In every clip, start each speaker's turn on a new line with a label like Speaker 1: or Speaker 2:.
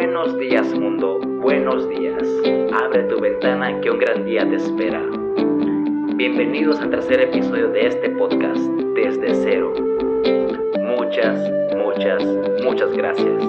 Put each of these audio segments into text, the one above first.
Speaker 1: Buenos días mundo, buenos días. Abre tu ventana que un gran día te espera. Bienvenidos al tercer episodio de este podcast, Desde Cero. Muchas, muchas, muchas gracias.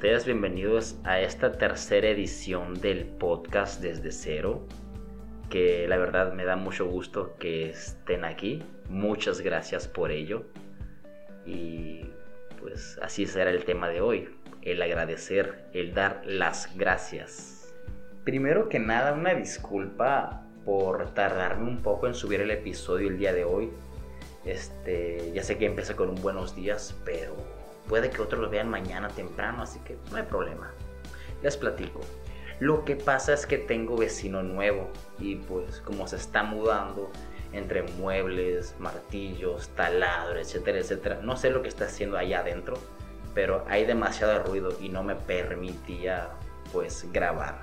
Speaker 1: Bienvenidos a esta tercera edición del podcast desde cero, que la verdad me da mucho gusto que estén aquí. Muchas gracias por ello. Y pues así será el tema de hoy, el agradecer, el dar las gracias. Primero que nada, una disculpa por tardarme un poco en subir el episodio el día de hoy. Este, ya sé que empecé con un buenos días, pero Puede que otros lo vean mañana temprano, así que no hay problema. Les platico. Lo que pasa es que tengo vecino nuevo y pues como se está mudando entre muebles, martillos, taladro, etcétera, etcétera. No sé lo que está haciendo allá adentro, pero hay demasiado ruido y no me permitía pues grabar.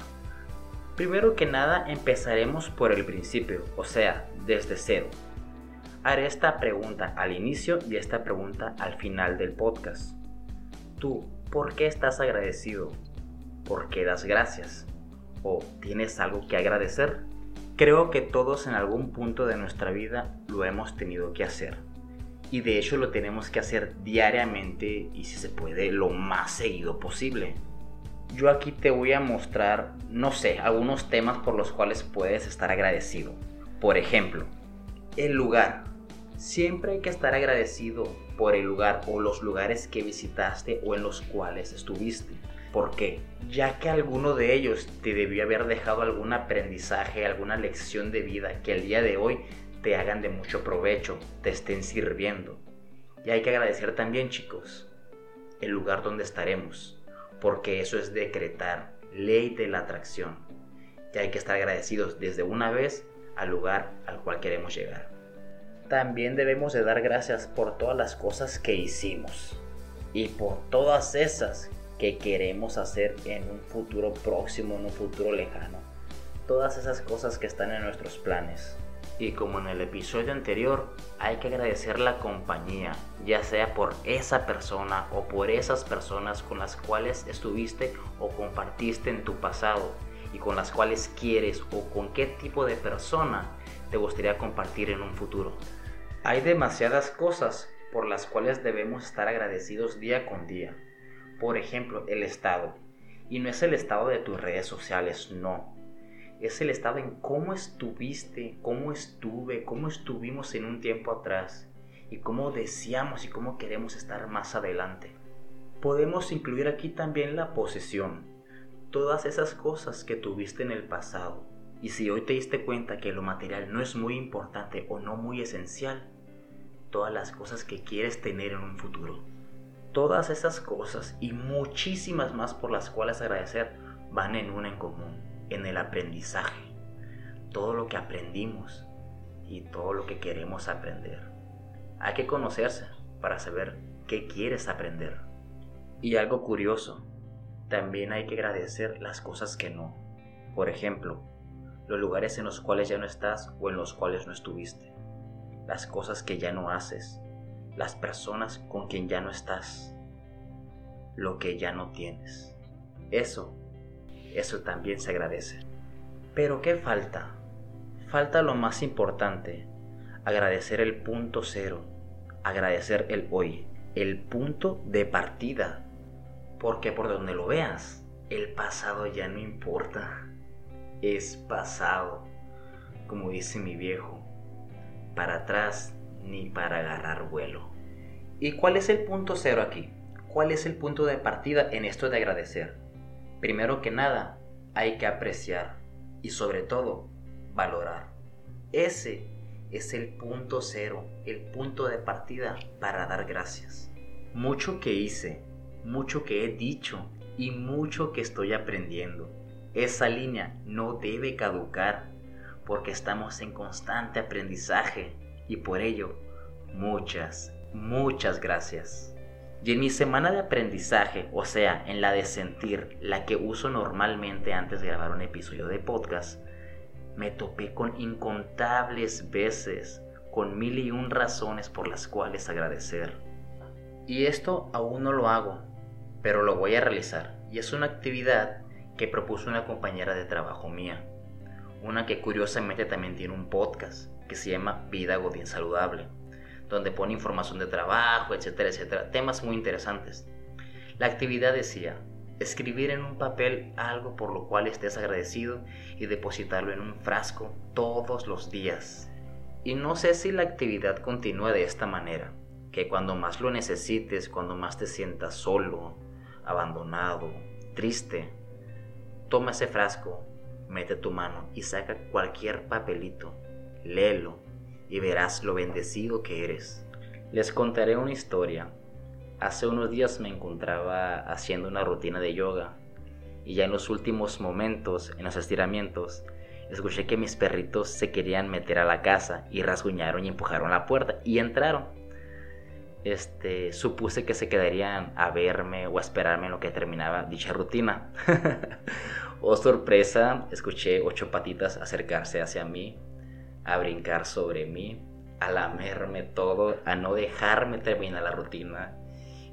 Speaker 1: Primero que nada empezaremos por el principio, o sea, desde cero. Haré esta pregunta al inicio y esta pregunta al final del podcast. Tú, ¿por qué estás agradecido? ¿Por qué das gracias? ¿O tienes algo que agradecer? Creo que todos en algún punto de nuestra vida lo hemos tenido que hacer. Y de hecho lo tenemos que hacer diariamente y si se puede lo más seguido posible. Yo aquí te voy a mostrar, no sé, algunos temas por los cuales puedes estar agradecido. Por ejemplo, el lugar. Siempre hay que estar agradecido por el lugar o los lugares que visitaste o en los cuales estuviste. ¿Por qué? Ya que alguno de ellos te debió haber dejado algún aprendizaje, alguna lección de vida que el día de hoy te hagan de mucho provecho, te estén sirviendo. Y hay que agradecer también, chicos, el lugar donde estaremos, porque eso es decretar ley de la atracción. Y hay que estar agradecidos desde una vez al lugar al cual queremos llegar también debemos de dar gracias por todas las cosas que hicimos y por todas esas que queremos hacer en un futuro próximo, en un futuro lejano. Todas esas cosas que están en nuestros planes. Y como en el episodio anterior, hay que agradecer la compañía, ya sea por esa persona o por esas personas con las cuales estuviste o compartiste en tu pasado y con las cuales quieres o con qué tipo de persona te gustaría compartir en un futuro. Hay demasiadas cosas por las cuales debemos estar agradecidos día con día. Por ejemplo, el estado. Y no es el estado de tus redes sociales, no. Es el estado en cómo estuviste, cómo estuve, cómo estuvimos en un tiempo atrás y cómo deseamos y cómo queremos estar más adelante. Podemos incluir aquí también la posesión, todas esas cosas que tuviste en el pasado, y si hoy te diste cuenta que lo material no es muy importante o no muy esencial, todas las cosas que quieres tener en un futuro. Todas esas cosas y muchísimas más por las cuales agradecer van en una en común, en el aprendizaje. Todo lo que aprendimos y todo lo que queremos aprender. Hay que conocerse para saber qué quieres aprender. Y algo curioso, también hay que agradecer las cosas que no. Por ejemplo, los lugares en los cuales ya no estás o en los cuales no estuviste. Las cosas que ya no haces. Las personas con quien ya no estás. Lo que ya no tienes. Eso, eso también se agradece. Pero ¿qué falta? Falta lo más importante. Agradecer el punto cero. Agradecer el hoy. El punto de partida. Porque por donde lo veas, el pasado ya no importa es pasado, como dice mi viejo, para atrás ni para agarrar vuelo. ¿Y cuál es el punto cero aquí? ¿Cuál es el punto de partida en esto de agradecer? Primero que nada, hay que apreciar y sobre todo valorar. Ese es el punto cero, el punto de partida para dar gracias. Mucho que hice, mucho que he dicho y mucho que estoy aprendiendo esa línea no debe caducar porque estamos en constante aprendizaje y por ello, muchas, muchas gracias. Y en mi semana de aprendizaje, o sea, en la de sentir, la que uso normalmente antes de grabar un episodio de podcast, me topé con incontables veces, con mil y un razones por las cuales agradecer. Y esto aún no lo hago, pero lo voy a realizar. Y es una actividad que propuso una compañera de trabajo mía. Una que curiosamente también tiene un podcast que se llama Vida Godín Saludable, donde pone información de trabajo, etcétera, etcétera, temas muy interesantes. La actividad decía, escribir en un papel algo por lo cual estés agradecido y depositarlo en un frasco todos los días. Y no sé si la actividad continúa de esta manera, que cuando más lo necesites, cuando más te sientas solo, abandonado, triste, toma ese frasco, mete tu mano y saca cualquier papelito, léelo y verás lo bendecido que eres. Les contaré una historia Hace unos días me encontraba haciendo una rutina de yoga y ya en los últimos momentos, en los estiramientos, escuché que mis perritos se querían meter a la casa y rasguñaron y empujaron la puerta y entraron. Este, supuse que se quedarían a verme o a esperarme en lo que terminaba dicha rutina. oh sorpresa, escuché ocho patitas acercarse hacia mí, a brincar sobre mí, a lamerme todo, a no dejarme terminar la rutina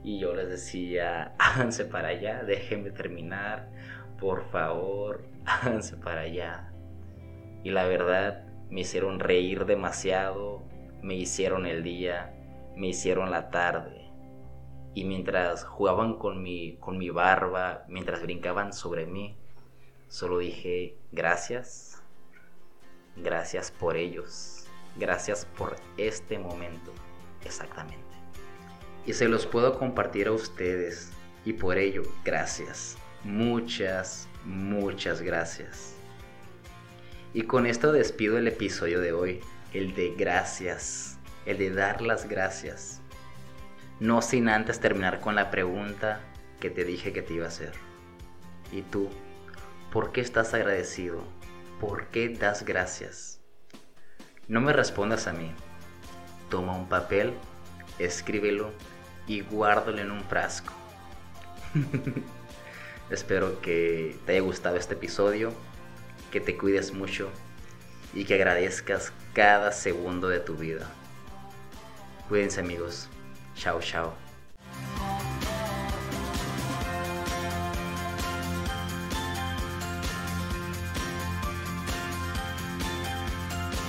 Speaker 1: y yo les decía, háganse para allá, déjenme terminar, por favor, háganse para allá. Y la verdad, me hicieron reír demasiado, me hicieron el día, me hicieron la tarde. Y mientras jugaban con mi, con mi barba, mientras brincaban sobre mí, solo dije, gracias, gracias por ellos, gracias por este momento, exactamente y se los puedo compartir a ustedes. Y por ello, gracias. Muchas, muchas gracias. Y con esto despido el episodio de hoy, el de gracias, el de dar las gracias. No sin antes terminar con la pregunta que te dije que te iba a hacer. ¿Y tú? ¿Por qué estás agradecido? ¿Por qué das gracias? No me respondas a mí. Toma un papel, escríbelo y guárdalo en un frasco. Espero que te haya gustado este episodio, que te cuides mucho y que agradezcas cada segundo de tu vida. Cuídense amigos. Chao, chao.